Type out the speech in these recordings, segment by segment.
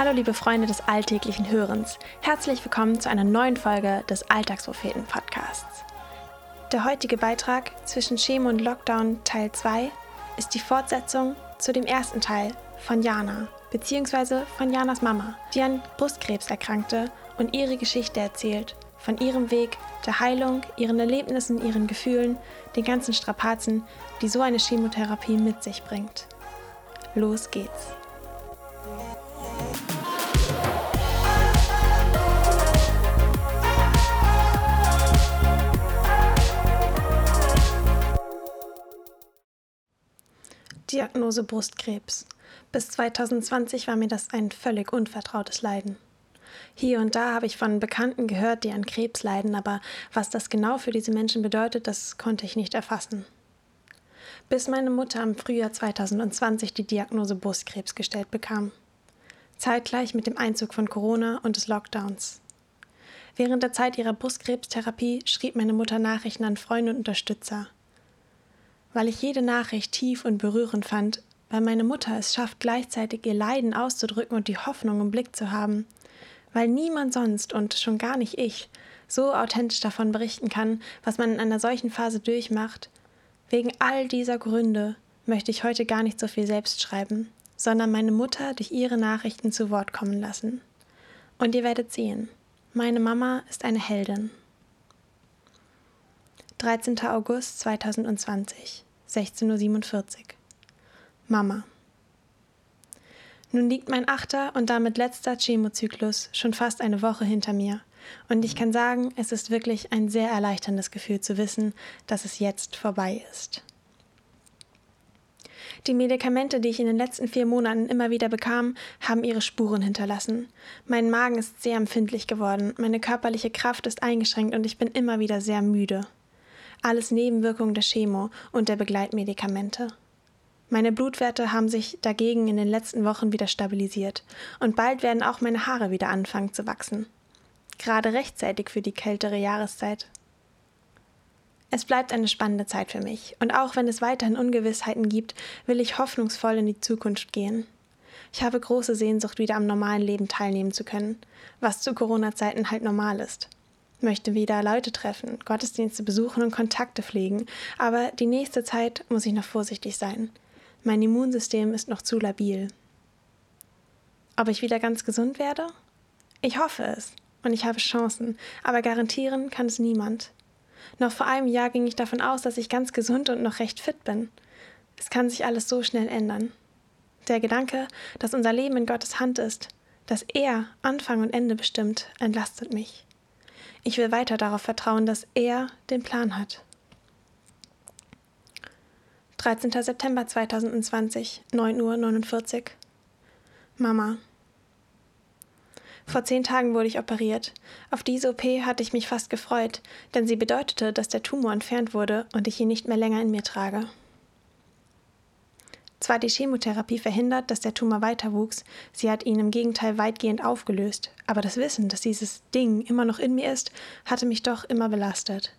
Hallo liebe Freunde des alltäglichen Hörens. Herzlich willkommen zu einer neuen Folge des Alltagspropheten Podcasts. Der heutige Beitrag zwischen Chemo und Lockdown Teil 2 ist die Fortsetzung zu dem ersten Teil von Jana, beziehungsweise von Janas Mama, die an Brustkrebs erkrankte und ihre Geschichte erzählt, von ihrem Weg, der Heilung, ihren Erlebnissen, ihren Gefühlen, den ganzen Strapazen, die so eine Chemotherapie mit sich bringt. Los geht's. Diagnose Brustkrebs. Bis 2020 war mir das ein völlig unvertrautes Leiden. Hier und da habe ich von Bekannten gehört, die an Krebs leiden, aber was das genau für diese Menschen bedeutet, das konnte ich nicht erfassen. Bis meine Mutter im Frühjahr 2020 die Diagnose Brustkrebs gestellt bekam. Zeitgleich mit dem Einzug von Corona und des Lockdowns. Während der Zeit ihrer Brustkrebstherapie schrieb meine Mutter Nachrichten an Freunde und Unterstützer – weil ich jede Nachricht tief und berührend fand, weil meine Mutter es schafft, gleichzeitig ihr Leiden auszudrücken und die Hoffnung im Blick zu haben, weil niemand sonst und schon gar nicht ich so authentisch davon berichten kann, was man in einer solchen Phase durchmacht. Wegen all dieser Gründe möchte ich heute gar nicht so viel selbst schreiben, sondern meine Mutter durch ihre Nachrichten zu Wort kommen lassen. Und ihr werdet sehen, meine Mama ist eine Heldin. 13. August 2020, 16.47 Uhr. Mama. Nun liegt mein achter und damit letzter Chemozyklus schon fast eine Woche hinter mir. Und ich kann sagen, es ist wirklich ein sehr erleichterndes Gefühl zu wissen, dass es jetzt vorbei ist. Die Medikamente, die ich in den letzten vier Monaten immer wieder bekam, haben ihre Spuren hinterlassen. Mein Magen ist sehr empfindlich geworden, meine körperliche Kraft ist eingeschränkt und ich bin immer wieder sehr müde alles Nebenwirkungen der Chemo und der Begleitmedikamente. Meine Blutwerte haben sich dagegen in den letzten Wochen wieder stabilisiert und bald werden auch meine Haare wieder anfangen zu wachsen. Gerade rechtzeitig für die kältere Jahreszeit. Es bleibt eine spannende Zeit für mich und auch wenn es weiterhin Ungewissheiten gibt, will ich hoffnungsvoll in die Zukunft gehen. Ich habe große Sehnsucht, wieder am normalen Leben teilnehmen zu können, was zu Corona-Zeiten halt normal ist möchte wieder Leute treffen, Gottesdienste besuchen und Kontakte pflegen, aber die nächste Zeit muss ich noch vorsichtig sein. Mein Immunsystem ist noch zu labil. Ob ich wieder ganz gesund werde? Ich hoffe es und ich habe Chancen, aber garantieren kann es niemand. Noch vor einem Jahr ging ich davon aus, dass ich ganz gesund und noch recht fit bin. Es kann sich alles so schnell ändern. Der Gedanke, dass unser Leben in Gottes Hand ist, dass er Anfang und Ende bestimmt, entlastet mich. Ich will weiter darauf vertrauen, dass er den Plan hat. 13. September 2020, 9.49 Uhr. Mama. Vor zehn Tagen wurde ich operiert. Auf diese OP hatte ich mich fast gefreut, denn sie bedeutete, dass der Tumor entfernt wurde und ich ihn nicht mehr länger in mir trage. Zwar die Chemotherapie verhindert, dass der Tumor weiter wuchs, sie hat ihn im Gegenteil weitgehend aufgelöst, aber das Wissen, dass dieses Ding immer noch in mir ist, hatte mich doch immer belastet.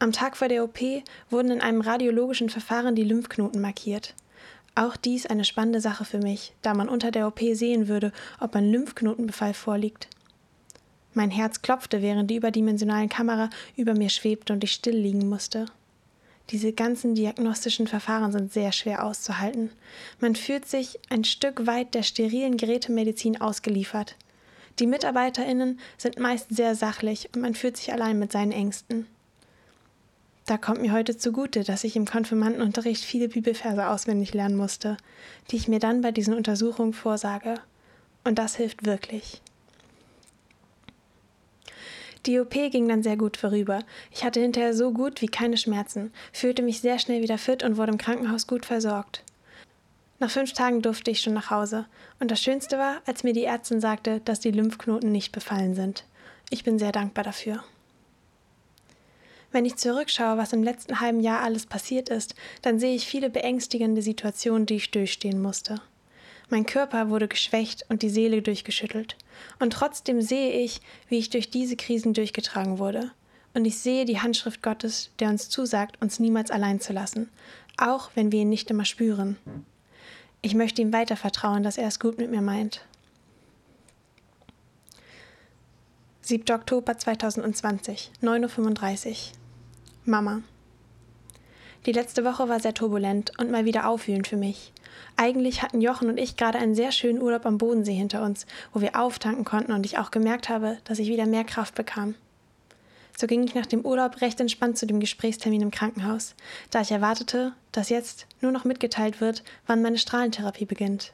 Am Tag vor der OP wurden in einem radiologischen Verfahren die Lymphknoten markiert. Auch dies eine spannende Sache für mich, da man unter der OP sehen würde, ob ein Lymphknotenbefall vorliegt. Mein Herz klopfte, während die überdimensionalen Kamera über mir schwebte und ich still liegen musste. Diese ganzen diagnostischen Verfahren sind sehr schwer auszuhalten. Man fühlt sich ein Stück weit der sterilen Gerätemedizin ausgeliefert. Die Mitarbeiterinnen sind meist sehr sachlich und man fühlt sich allein mit seinen Ängsten. Da kommt mir heute zugute, dass ich im Konfirmandenunterricht viele Bibelverse auswendig lernen musste, die ich mir dann bei diesen Untersuchungen vorsage. Und das hilft wirklich. Die OP ging dann sehr gut vorüber. Ich hatte hinterher so gut wie keine Schmerzen, fühlte mich sehr schnell wieder fit und wurde im Krankenhaus gut versorgt. Nach fünf Tagen durfte ich schon nach Hause. Und das Schönste war, als mir die Ärztin sagte, dass die Lymphknoten nicht befallen sind. Ich bin sehr dankbar dafür. Wenn ich zurückschaue, was im letzten halben Jahr alles passiert ist, dann sehe ich viele beängstigende Situationen, die ich durchstehen musste. Mein Körper wurde geschwächt und die Seele durchgeschüttelt. Und trotzdem sehe ich, wie ich durch diese Krisen durchgetragen wurde. Und ich sehe die Handschrift Gottes, der uns zusagt, uns niemals allein zu lassen, auch wenn wir ihn nicht immer spüren. Ich möchte ihm weiter vertrauen, dass er es gut mit mir meint. 7. Oktober 2020, 9.35 Uhr. Mama. Die letzte Woche war sehr turbulent und mal wieder aufwühlend für mich. Eigentlich hatten Jochen und ich gerade einen sehr schönen Urlaub am Bodensee hinter uns, wo wir auftanken konnten und ich auch gemerkt habe, dass ich wieder mehr Kraft bekam. So ging ich nach dem Urlaub recht entspannt zu dem Gesprächstermin im Krankenhaus, da ich erwartete, dass jetzt nur noch mitgeteilt wird, wann meine Strahlentherapie beginnt.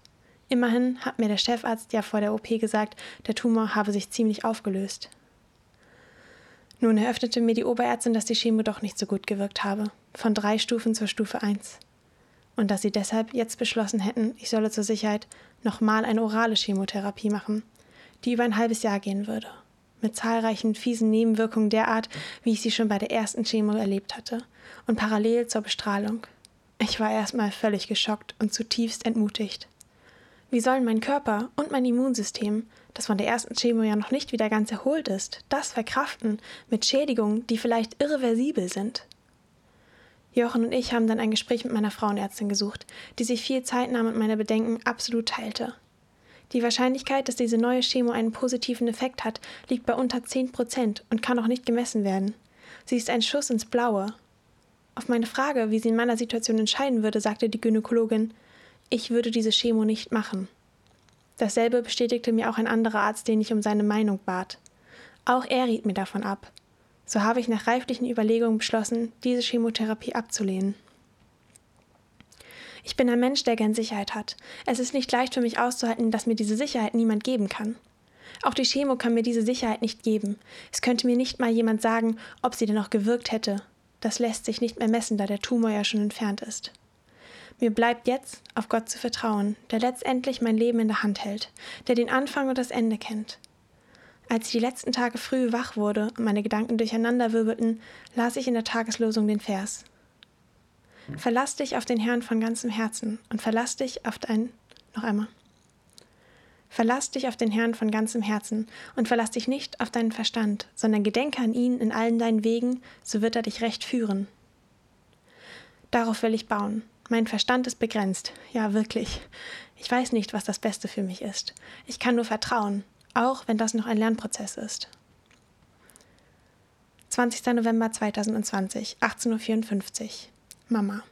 Immerhin hat mir der Chefarzt ja vor der OP gesagt, der Tumor habe sich ziemlich aufgelöst. Nun eröffnete mir die Oberärztin, dass die Chemo doch nicht so gut gewirkt habe, von drei Stufen zur Stufe 1. Und dass sie deshalb jetzt beschlossen hätten, ich solle zur Sicherheit nochmal eine orale Chemotherapie machen, die über ein halbes Jahr gehen würde, mit zahlreichen fiesen Nebenwirkungen derart, wie ich sie schon bei der ersten Chemo erlebt hatte, und parallel zur Bestrahlung. Ich war erstmal völlig geschockt und zutiefst entmutigt. Wie sollen mein Körper und mein Immunsystem, das von der ersten Chemo ja noch nicht wieder ganz erholt ist, das verkraften mit Schädigungen, die vielleicht irreversibel sind? Jochen und ich haben dann ein Gespräch mit meiner Frauenärztin gesucht, die sich viel Zeit nahm und meine Bedenken absolut teilte. Die Wahrscheinlichkeit, dass diese neue Chemo einen positiven Effekt hat, liegt bei unter 10 Prozent und kann auch nicht gemessen werden. Sie ist ein Schuss ins Blaue. Auf meine Frage, wie sie in meiner Situation entscheiden würde, sagte die Gynäkologin, ich würde diese Chemo nicht machen. Dasselbe bestätigte mir auch ein anderer Arzt, den ich um seine Meinung bat. Auch er riet mir davon ab. So habe ich nach reiflichen Überlegungen beschlossen, diese Chemotherapie abzulehnen. Ich bin ein Mensch, der gern Sicherheit hat. Es ist nicht leicht für mich auszuhalten, dass mir diese Sicherheit niemand geben kann. Auch die Chemo kann mir diese Sicherheit nicht geben. Es könnte mir nicht mal jemand sagen, ob sie denn noch gewirkt hätte. Das lässt sich nicht mehr messen, da der Tumor ja schon entfernt ist. Mir bleibt jetzt auf Gott zu vertrauen, der letztendlich mein Leben in der Hand hält, der den Anfang und das Ende kennt. Als ich die letzten Tage früh wach wurde und meine Gedanken durcheinander wirbelten, las ich in der Tageslosung den Vers. Verlass dich auf den Herrn von ganzem Herzen und verlass dich auf dein. Noch einmal. Verlass dich auf den Herrn von ganzem Herzen und verlass dich nicht auf deinen Verstand, sondern gedenke an ihn in allen deinen Wegen, so wird er dich recht führen. Darauf will ich bauen, mein Verstand ist begrenzt. Ja, wirklich. Ich weiß nicht, was das Beste für mich ist. Ich kann nur vertrauen, auch wenn das noch ein Lernprozess ist. 20. November 2020, 18.54 Uhr. Mama.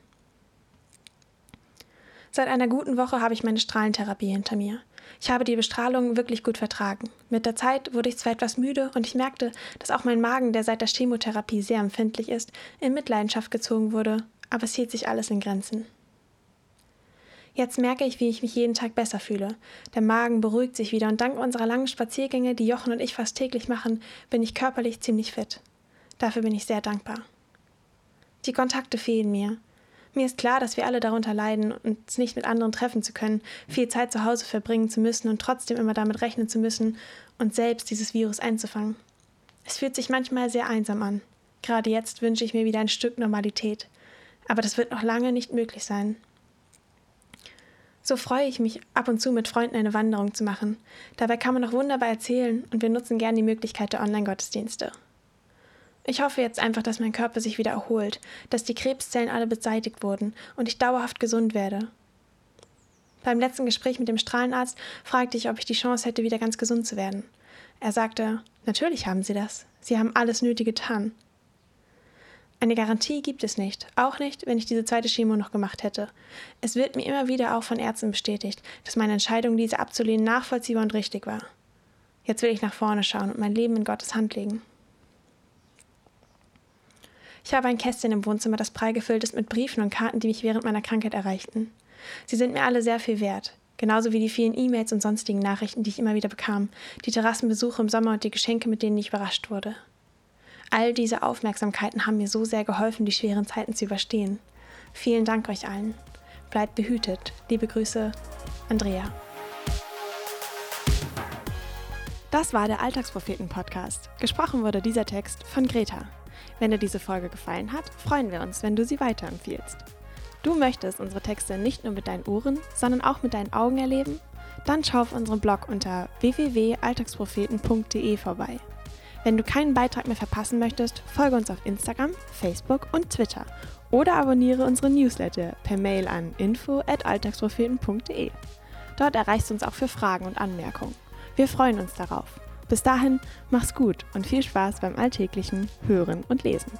Seit einer guten Woche habe ich meine Strahlentherapie hinter mir. Ich habe die Bestrahlung wirklich gut vertragen. Mit der Zeit wurde ich zwar etwas müde und ich merkte, dass auch mein Magen, der seit der Chemotherapie sehr empfindlich ist, in Mitleidenschaft gezogen wurde aber es hielt sich alles in Grenzen. Jetzt merke ich, wie ich mich jeden Tag besser fühle. Der Magen beruhigt sich wieder und dank unserer langen Spaziergänge, die Jochen und ich fast täglich machen, bin ich körperlich ziemlich fit. Dafür bin ich sehr dankbar. Die Kontakte fehlen mir. Mir ist klar, dass wir alle darunter leiden, uns nicht mit anderen treffen zu können, viel Zeit zu Hause verbringen zu müssen und trotzdem immer damit rechnen zu müssen, uns selbst dieses Virus einzufangen. Es fühlt sich manchmal sehr einsam an. Gerade jetzt wünsche ich mir wieder ein Stück Normalität. Aber das wird noch lange nicht möglich sein. So freue ich mich, ab und zu mit Freunden eine Wanderung zu machen. Dabei kann man noch wunderbar erzählen und wir nutzen gern die Möglichkeit der Online-Gottesdienste. Ich hoffe jetzt einfach, dass mein Körper sich wieder erholt, dass die Krebszellen alle beseitigt wurden und ich dauerhaft gesund werde. Beim letzten Gespräch mit dem Strahlenarzt fragte ich, ob ich die Chance hätte, wieder ganz gesund zu werden. Er sagte, natürlich haben Sie das. Sie haben alles Nötige getan. Eine Garantie gibt es nicht, auch nicht, wenn ich diese zweite Chemo noch gemacht hätte. Es wird mir immer wieder auch von Ärzten bestätigt, dass meine Entscheidung, diese abzulehnen, nachvollziehbar und richtig war. Jetzt will ich nach vorne schauen und mein Leben in Gottes Hand legen. Ich habe ein Kästchen im Wohnzimmer, das prall gefüllt ist mit Briefen und Karten, die mich während meiner Krankheit erreichten. Sie sind mir alle sehr viel wert, genauso wie die vielen E-Mails und sonstigen Nachrichten, die ich immer wieder bekam, die Terrassenbesuche im Sommer und die Geschenke, mit denen ich überrascht wurde. All diese Aufmerksamkeiten haben mir so sehr geholfen, die schweren Zeiten zu überstehen. Vielen Dank euch allen. Bleibt behütet. Liebe Grüße, Andrea. Das war der Alltagspropheten-Podcast. Gesprochen wurde dieser Text von Greta. Wenn dir diese Folge gefallen hat, freuen wir uns, wenn du sie weiterempfiehlst. Du möchtest unsere Texte nicht nur mit deinen Ohren, sondern auch mit deinen Augen erleben? Dann schau auf unserem Blog unter www.alltagspropheten.de vorbei. Wenn du keinen Beitrag mehr verpassen möchtest, folge uns auf Instagram, Facebook und Twitter oder abonniere unsere Newsletter per Mail an info@alltagspropheten.de. Dort erreichst du uns auch für Fragen und Anmerkungen. Wir freuen uns darauf. Bis dahin, mach's gut und viel Spaß beim alltäglichen Hören und Lesen.